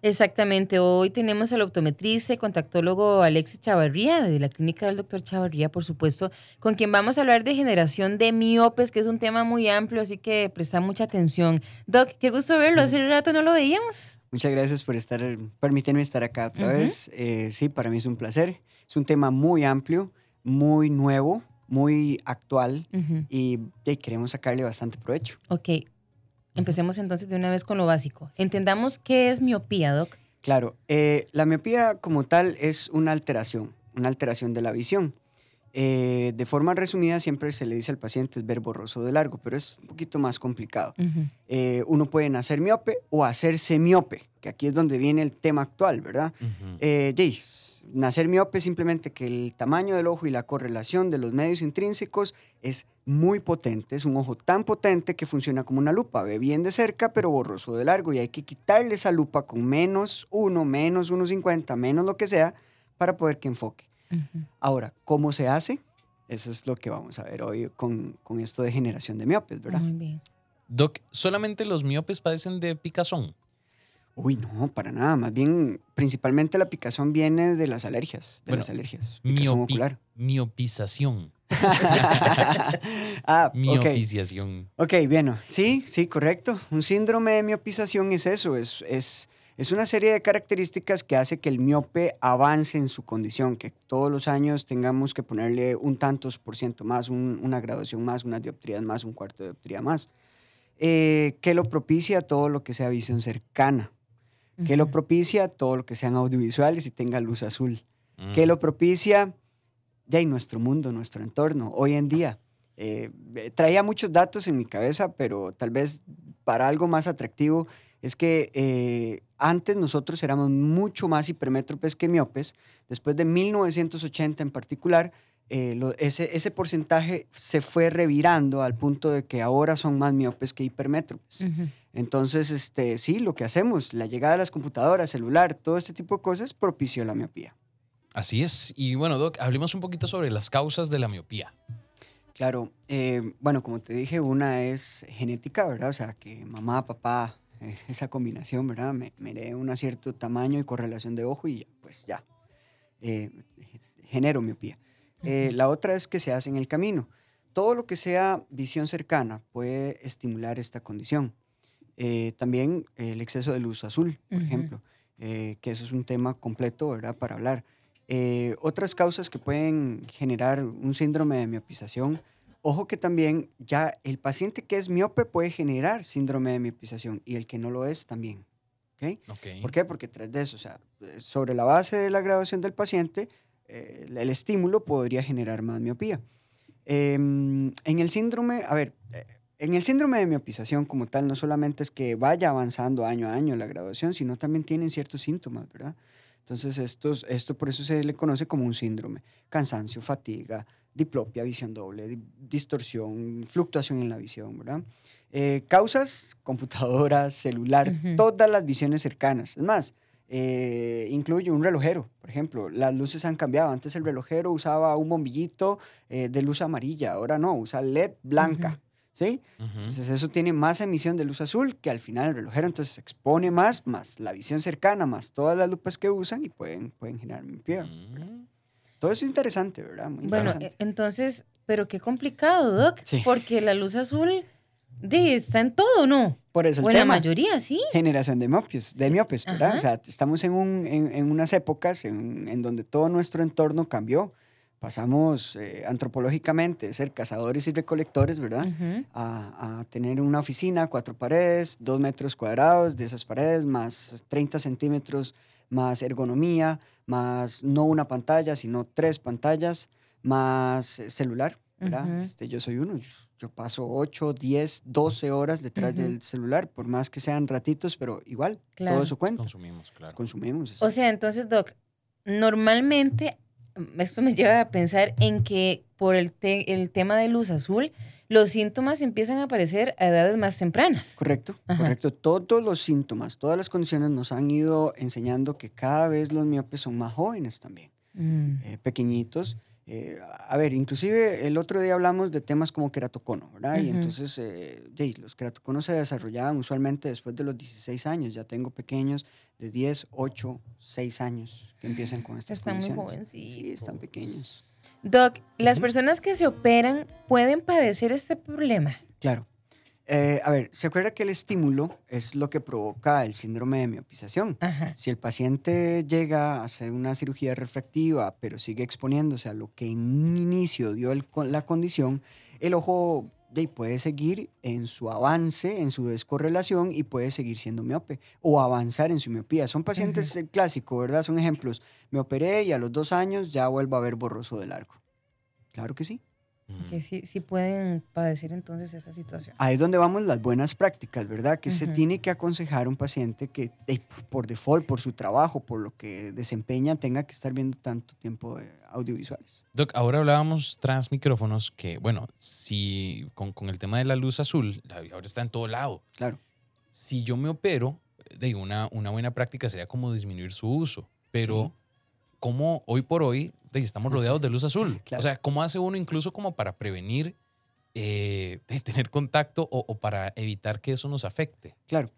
Exactamente. Hoy tenemos al optometrista y contactólogo Alexis Chavarría, de la clínica del doctor Chavarría, por supuesto, con quien vamos a hablar de generación de miopes, que es un tema muy amplio, así que presta mucha atención. Doc, qué gusto verlo. Hace rato no lo veíamos. Muchas gracias por estar, permitirme estar acá otra vez. Eh, sí, para mí es un placer. Es un tema muy amplio, muy nuevo, muy actual y, y queremos sacarle bastante provecho. Ok, Empecemos entonces de una vez con lo básico. Entendamos qué es miopía, Doc. Claro, eh, la miopía como tal es una alteración, una alteración de la visión. Eh, de forma resumida, siempre se le dice al paciente es ver borroso de largo, pero es un poquito más complicado. Eh, uno puede nacer miope o hacerse miope, que aquí es donde viene el tema actual, ¿verdad? Uh nacer miope simplemente que el tamaño del ojo y la correlación de los medios intrínsecos es muy potente, es un ojo tan potente que funciona como una lupa, ve bien de cerca pero borroso de largo y hay que quitarle esa lupa con menos 1, menos 1,50, menos lo que sea para poder que enfoque. Ahora, ¿cómo se hace? Eso es lo que vamos a ver hoy con, con esto de generación de miopes, ¿verdad? Muy bien. Doc, ¿solamente los miopes padecen de picazón? Uy, no, para nada. Más bien, principalmente la picazón viene de las alergias, de las alergias. ocular. Miopización. ah, Miopiciación. Ok, bien. Sí, sí, correcto. Un síndrome de miopización es eso, es, es, es una serie de características que hace que el miope avance en su condición, que todos los años tengamos que ponerle un tantos por ciento más, una graduación más, unas dioptrías más, un cuarto de dioptría más. Eh, que lo propicia todo lo que sea visión cercana que lo propicia todo lo que sean audiovisuales y tenga luz azul, que lo propicia ya en nuestro mundo, nuestro entorno, hoy en día. Eh, traía muchos datos en mi cabeza, pero tal vez para algo más atractivo es que eh, antes nosotros éramos mucho más hipermétropes que miopes. Después de 1980 en particular, eh, ese, ese, porcentaje se fue revirando al punto de que ahora son más miopes que hipermétropes. Entonces, este, sí, lo que hacemos, la llegada de las computadoras, celular, todo este tipo de cosas propició la miopía. Así es. Y bueno, Doc, hablemos un poquito sobre las causas de la miopía. Claro, eh, bueno, como te dije, una es genética, ¿verdad? O sea, que mamá, papá, eh, esa combinación, ¿verdad? Me, me dé un cierto tamaño y correlación de ojo y pues ya, genero miopía. Eh, la otra es que se hace en el camino. Todo lo que sea visión cercana puede estimular esta condición. Eh, también el exceso de luz azul, por ejemplo, eh, que eso es un tema completo, ¿verdad?, para hablar. otras causas que pueden generar un síndrome de miopización. Ojo que también ya el paciente que es miope puede generar síndrome de miopización y el que no lo es también. ¿okay? ¿Por qué? Porque tras de eso, o sea, sobre la base de la graduación del paciente, eh, el estímulo podría generar más miopía. Em, en el síndrome, a ver, eh, en el síndrome de miopización como tal, no solamente es que vaya avanzando año a año la graduación, sino también tienen ciertos síntomas, ¿verdad? Entonces, estos, esto por eso se le conoce como un síndrome. Cansancio, fatiga, diplopia, visión doble, distorsión, fluctuación en la visión, ¿verdad? Eh, causas, computadoras, celular, todas las visiones cercanas. Es más, eh, incluye un relojero, por ejemplo. Las luces han cambiado. Antes el relojero usaba un bombillito eh, de luz amarilla, ahora no, usa LED blanca. ¿Sí? Entonces eso tiene más emisión de luz azul que al final el relojero entonces se expone más, más la visión cercana, más todas las lupas que usan y pueden, pueden generar miopía. Mm. Todo eso es interesante, ¿verdad? bueno, e, entonces, pero qué complicado, Doc, porque la luz azul de, está en todo, ¿no? Por eso el tema. la mayoría, sí. Generación de miopios, de miopes, ¿verdad? O sea, estamos en, un, en, unas épocas en, en, donde todo nuestro entorno cambió. Pasamos eh, antropológicamente de ser cazadores y recolectores, ¿verdad? a, a, tener una oficina, cuatro paredes, dos metros cuadrados de esas paredes, más 30 centímetros, más ergonomía, más no una pantalla, sino tres pantallas, más celular, ¿verdad? este, yo soy uno, yo paso 8, 10, 12 horas detrás del celular, por más que sean ratitos, pero igual, todo eso cuenta. Consumimos, claro. Consumimos. O sea, entonces, Doc, normalmente mm, esto me lleva a pensar en que por el, el tema de luz azul, los síntomas empiezan a aparecer a edades más tempranas. Correcto, correcto. Todos los síntomas, todas las condiciones nos han ido enseñando que cada vez los miopes son más jóvenes también, mm. eh, pequeñitos Eh, a ver, inclusive el otro día hablamos de temas como queratocono, ¿verdad? Y entonces eh, los queratoconos se desarrollaban usualmente después de los 16 años. Ya tengo pequeños de 10, 8, 6 años que empiezan con estas Están muy condiciones. Sí, jovencitos. están pequeños. Doc, ¿las personas que se operan pueden padecer este problema? Claro. Eh, a ver, ¿se acuerda que el estímulo es lo que provoca el síndrome de miopización? Ajá. Si el paciente llega a hacer una cirugía refractiva, pero sigue exponiéndose a lo que en un inicio dio el la condición, el ojo puede seguir en su avance, en su descorrelación y puede seguir siendo miope o avanzar en su miopía. Son pacientes eh, clásicos, ¿verdad? Son ejemplos. Me operé y a los dos años ya vuelvo a ver borroso de largo. Claro que sí. Que sí, sí pueden padecer entonces esta situación. Ahí es donde vamos las buenas prácticas, ¿verdad? Que se Ujú. tiene que aconsejar a un paciente que eh, por default, por su trabajo, por lo que desempeña, tenga que estar viendo tanto tiempo de audiovisuales. Doc, ahora hablábamos tras micrófonos que, bueno, si con, con el tema de la luz azul, la- ahora está en todo lado. Claro. Si yo me opero, de una, una buena práctica sería como disminuir su uso. Pero, Sí. ¿cómo hoy por hoy de, estamos rodeados de luz azul? Claro. O sea, ¿cómo hace uno incluso como para prevenir eh, de tener contacto o, o para evitar que eso nos afecte? Claro.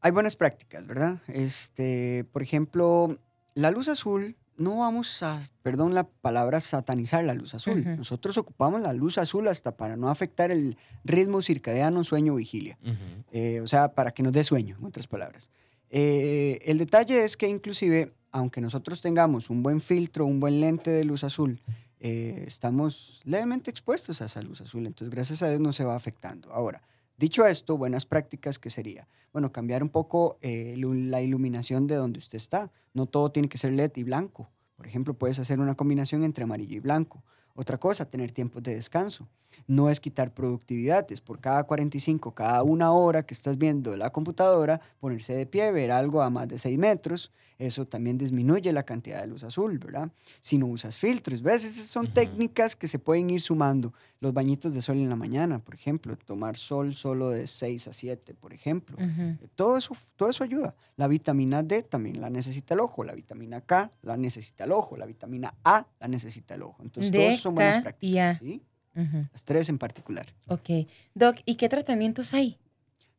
Hay buenas prácticas, ¿verdad? Este, por ejemplo, la luz azul, no vamos a, perdón la palabra, satanizar la luz azul. Nosotros ocupamos la luz azul hasta para no afectar el ritmo circadiano sueño-vigilia. Ujú. Eh, o sea, para que nos dé sueño, en otras palabras. Eh, el detalle es que inclusive, aunque nosotros tengamos un buen filtro, un buen lente de luz azul, eh, estamos levemente expuestos a esa luz azul, entonces gracias a Dios no se va afectando. Ahora, dicho esto, buenas prácticas, ¿qué sería? Bueno, cambiar un poco eh, la iluminación de donde usted está. No todo tiene que ser LED y blanco. Por ejemplo, puedes hacer una combinación entre amarillo y blanco. Otra cosa, tener tiempos de descanso. No es quitar productividad, es por cada 45, cada una hora que estás viendo la computadora, ponerse de pie, ver algo a más de 6 metros. Eso también disminuye la cantidad de luz azul, ¿verdad? Si no usas filtros, ¿ves? Esas son técnicas que se pueden ir sumando. Los bañitos de sol en la mañana, por ejemplo, tomar sol solo de 6 a 7, por ejemplo. Ujú. Eh, Todo eso, todo eso ayuda. La vitamina D también la necesita el ojo, la vitamina K la necesita el ojo, la vitamina A la necesita el ojo. Entonces, D, son buenas prácticas. y A. ¿sí? Ujú. Las tres en particular. Ok. Doc, ¿y qué tratamientos hay?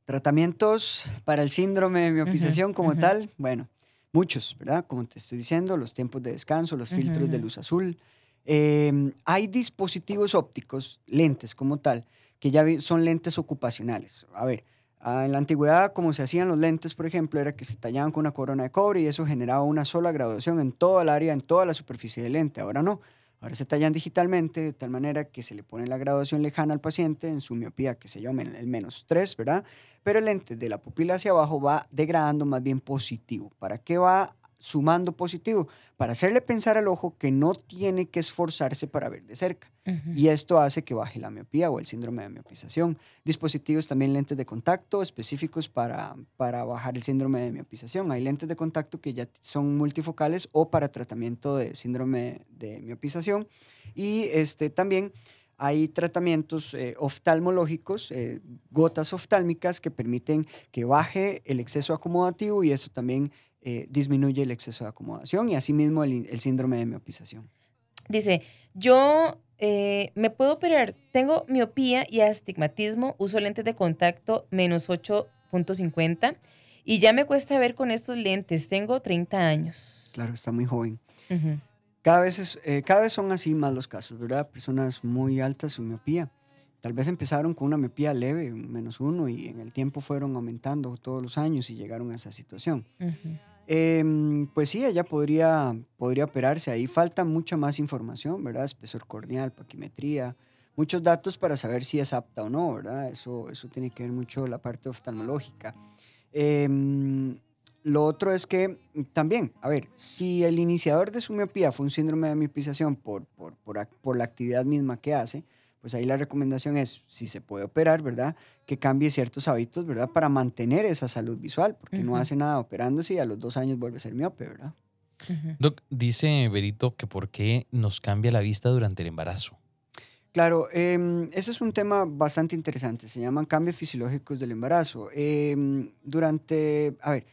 Tratamientos para el síndrome de miopización como ujú. tal, bueno, muchos, ¿verdad? Como te estoy diciendo, los tiempos de descanso, los filtros de luz azul. Em, hay dispositivos ópticos, lentes como tal, que ya son lentes ocupacionales. A ver, ah, en la antigüedad, como se hacían los lentes, por ejemplo, era que se tallaban con una corona de cobre y eso generaba una sola graduación en toda el área, en toda la superficie del lente. Ahora no. Ahora se tallan digitalmente de tal manera que se le pone la graduación lejana al paciente en su miopía, que se llama el menos 3, ¿verdad? Pero el lente de la pupila hacia abajo va degradando más bien positivo. ¿Para qué va sumando positivo? Para hacerle pensar al ojo que no tiene que esforzarse para ver de cerca. Y esto hace que baje la miopía o el síndrome de miopización. Dispositivos también lentes de contacto específicos para, para bajar el síndrome de miopización. Hay lentes de contacto que ya son multifocales o para tratamiento de síndrome de miopización. Y este, también hay tratamientos eh, oftalmológicos, eh, gotas oftálmicas que permiten que baje el exceso acomodativo y eso también eh, disminuye el exceso de acomodación y asimismo el, el síndrome de miopización. Dice, yo eh, me puedo operar, tengo miopía y astigmatismo, uso lentes de contacto menos 8.50 y ya me cuesta ver con estos lentes, tengo 30 años. Claro, está muy joven. Cada vez, es- eh, cada vez son así más los casos, ¿verdad? Personas muy altas su miopía. Tal vez empezaron con una miopía leve, menos uno, y en el tiempo fueron aumentando todos los años y llegaron a esa situación. Ujú. Em, pues sí, ella podría, podría operarse. Ahí falta mucha más información, ¿verdad? Espesor corneal, paquimetría, muchos datos para saber si es apta o no, ¿verdad? Eso, eso tiene que ver mucho la parte oftalmológica. Em, lo otro es que mm, también, a ver, si el iniciador de su miopía fue un síndrome de miopización por, por, por, la actividad misma que hace, pues ahí la recomendación es, si se puede operar, ¿verdad? Que cambie ciertos hábitos, ¿verdad? Para mantener esa salud visual, porque no hace nada operándose y a los dos años vuelve a ser miope, ¿verdad? Doc, dice Berito que por qué nos cambia la vista durante el embarazo. Claro, em, ese es un tema bastante interesante. Se llaman cambios fisiológicos del embarazo. Em, durante, a ver,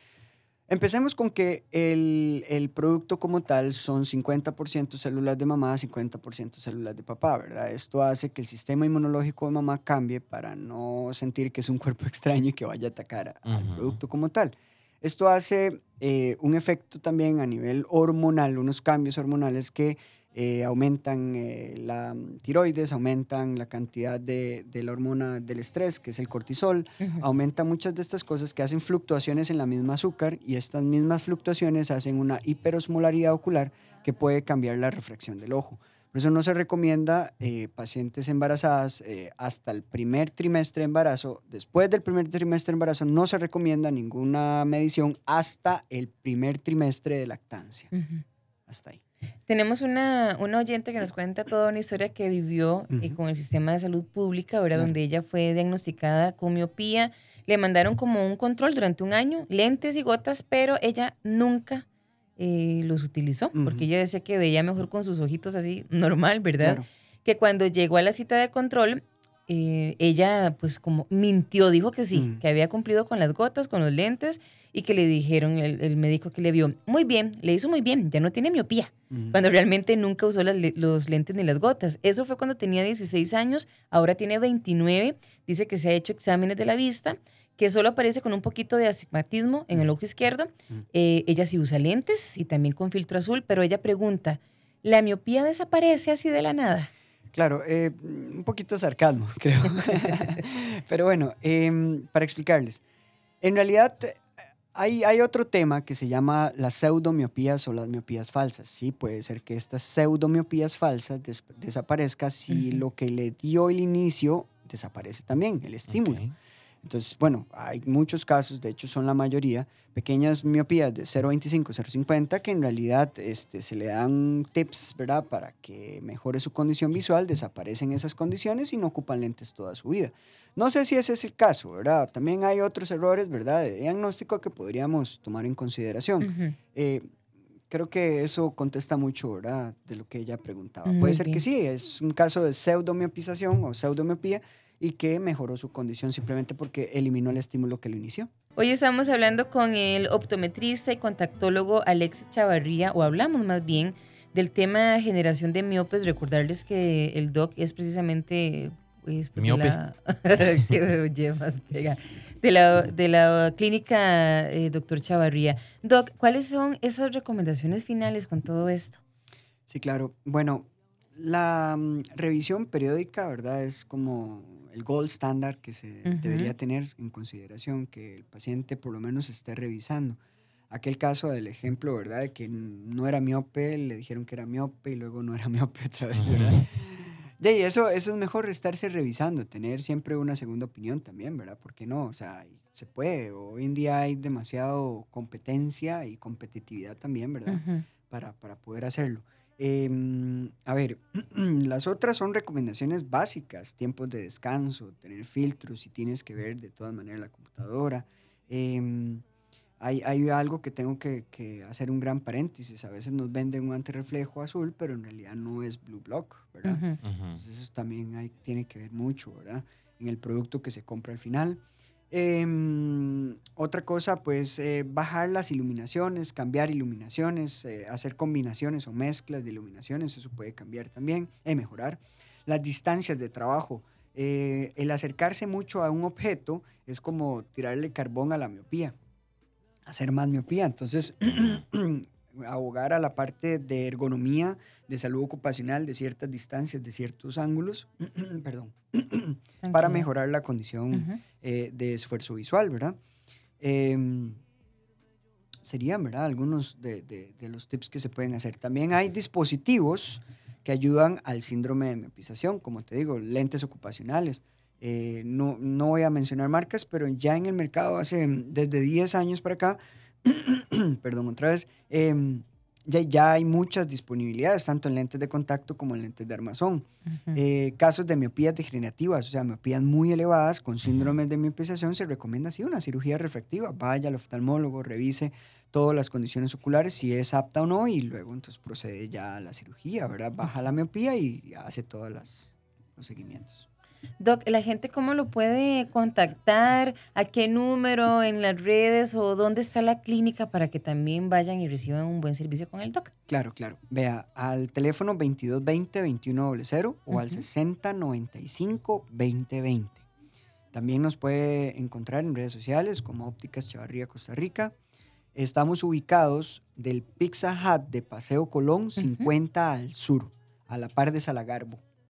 Empecemos con que el, el producto como tal son 50% células de mamá, 50% células de papá, ¿verdad? Esto hace que el sistema inmunológico de mamá cambie para no sentir que es un cuerpo extraño y que vaya a atacar al producto como tal. Esto hace eh, un efecto también a nivel hormonal, unos cambios hormonales que eh, aumentan eh, la tiroides, aumentan la cantidad de, la hormona del estrés, que es el cortisol, aumentan muchas de estas cosas que hacen fluctuaciones en la misma azúcar y estas mismas fluctuaciones hacen una hiperosmolaridad ocular que puede cambiar la refracción del ojo. Por eso no se recomienda eh, pacientes embarazadas hasta el primer trimestre de embarazo. Después del primer trimestre de embarazo no se recomienda ninguna medición hasta el primer trimestre de lactancia. Hasta ahí. Tenemos una, una, oyente que nos cuenta toda una historia que vivió eh, con el sistema de salud pública, ¿verdad? Donde ella fue diagnosticada con miopía. Le mandaron como un control durante un año, lentes y gotas, pero ella nunca eh, los utilizó, porque ella decía que veía mejor con sus ojitos así, normal, ¿verdad? Que cuando llegó a la cita de control, eh, ella pues como mintió, dijo que sí, que había cumplido con las gotas, con los lentes, y que le dijeron, el, médico que le vio, muy bien, le hizo muy bien, ya no tiene miopía, cuando realmente nunca usó los lentes ni las gotas. Eso fue cuando tenía 16 años, ahora tiene 29, dice que se ha hecho exámenes de la vista, que solo aparece con un poquito de astigmatismo en el ojo izquierdo. Eh, ella sí usa lentes y también con filtro azul, pero ella pregunta, ¿la miopía desaparece así de la nada? Claro, eh, un poquito sarcasmo, creo. Pero bueno, em, para explicarles, en realidad hay, hay, otro tema que se llama las pseudomiopías o las miopías falsas. Sí, puede ser que estas pseudomiopías falsas desaparezcan si lo que le dio el inicio desaparece también, el estímulo. Entonces, bueno, hay muchos casos, de hecho son la mayoría, pequeñas miopías de 0.25, 0.50, que en realidad este, se le dan tips, ¿verdad? Para que mejore su condición visual, desaparecen esas condiciones y no ocupan lentes toda su vida. No sé si ese es el caso, ¿verdad? También hay otros errores, ¿verdad? De diagnóstico que podríamos tomar en consideración. Eh, creo que eso contesta mucho, ¿verdad? De lo que ella preguntaba. Puede ser que sí, es un caso de pseudomiopización o pseudomiopía y que mejoró su condición simplemente porque eliminó el estímulo que lo inició. Hoy estamos hablando con el optometrista y contactólogo Alexis Chavarría, o hablamos más bien del tema generación de miopes. Recordarles que el DOC es precisamente... Pues, Miope. De la, de la clínica eh, doctor Chavarría. Doc, ¿cuáles son esas recomendaciones finales con todo esto? Sí, claro. Bueno, la mm, revisión periódica, ¿verdad? Es como el gold standard que se debería tener en consideración, que el paciente por lo menos esté revisando. Aquel caso del ejemplo, ¿verdad? De que no era miope, le dijeron que era miope y luego no era miope otra vez, ¿verdad? De eso, eso es mejor estarse revisando, tener siempre una segunda opinión también, ¿verdad? ¿Por qué no? O sea, se puede. Hoy en día hay demasiado competencia y competitividad también, ¿verdad? para, para poder hacerlo. Em, a ver, las otras son recomendaciones básicas, tiempos de descanso, tener filtros, si tienes que ver de todas maneras la computadora. Em, hay, hay, algo que tengo que, que, hacer un gran paréntesis. A veces nos venden un antirreflejo azul, pero en realidad no es Blue Block, ¿verdad? Entonces eso también hay, tiene que ver mucho, ¿verdad? En el producto que se compra al final. Em, otra cosa, pues eh, bajar las iluminaciones, cambiar iluminaciones, eh, hacer combinaciones o mezclas de iluminaciones, eso puede cambiar también, y mejorar. Las distancias de trabajo, eh, el acercarse mucho a un objeto es como tirarle carbón a la miopía, hacer más miopía. Entonces, abogar a la parte de ergonomía, de salud ocupacional, de ciertas distancias, de ciertos ángulos, perdón, para mejorar la condición eh, de esfuerzo visual, ¿verdad? Em, serían, ¿verdad? Algunos de, los tips que se pueden hacer. También hay dispositivos que ayudan al síndrome de miopización, como te digo, lentes ocupacionales. Eh, no, no voy a mencionar marcas, pero ya en el mercado hace desde 10 años para acá perdón, otra vez, em, ya, ya, hay muchas disponibilidades, tanto en lentes de contacto como en lentes de armazón. Eh, casos de miopías degenerativas, o sea, miopías muy elevadas con síndromes de miopización, se recomienda así una cirugía refractiva. Vaya al oftalmólogo, revise todas las condiciones oculares, si es apta o no, y luego entonces procede ya a la cirugía, ¿verdad? Baja la miopía y hace todos los seguimientos. Doc, ¿la gente cómo lo puede contactar? ¿A qué número? ¿En las redes? ¿O dónde está la clínica para que también vayan y reciban un buen servicio con el Doc? Claro, claro. Vea, al teléfono 2220-2100 o al 6095-2020. También nos puede encontrar en redes sociales como Ópticas Chavarría Costa Rica. Estamos ubicados del Pizza Hut de Paseo Colón, 50 al sur, a la par de Salagarbo.